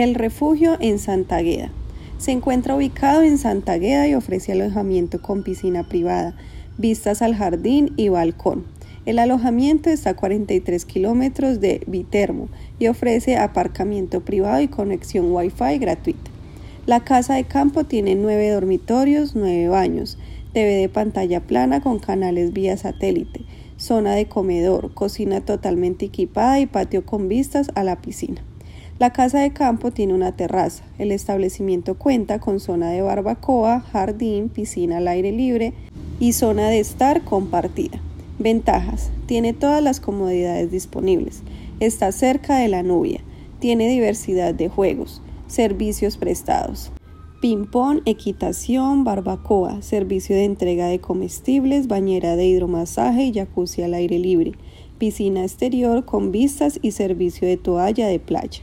El refugio en Santa Agueda. Se encuentra ubicado en Santa Agueda y ofrece alojamiento con piscina privada, vistas al jardín y balcón. El alojamiento está a 43 kilómetros de Vitermo y ofrece aparcamiento privado y conexión Wi-Fi gratuita. La casa de campo tiene nueve dormitorios, nueve baños, TV de pantalla plana con canales vía satélite, zona de comedor, cocina totalmente equipada y patio con vistas a la piscina. La casa de campo tiene una terraza. El establecimiento cuenta con zona de barbacoa, jardín, piscina al aire libre y zona de estar compartida. Ventajas. Tiene todas las comodidades disponibles. Está cerca de la nubia. Tiene diversidad de juegos. Servicios prestados. Ping-pong, equitación, barbacoa, servicio de entrega de comestibles, bañera de hidromasaje y jacuzzi al aire libre, piscina exterior con vistas y servicio de toalla de playa.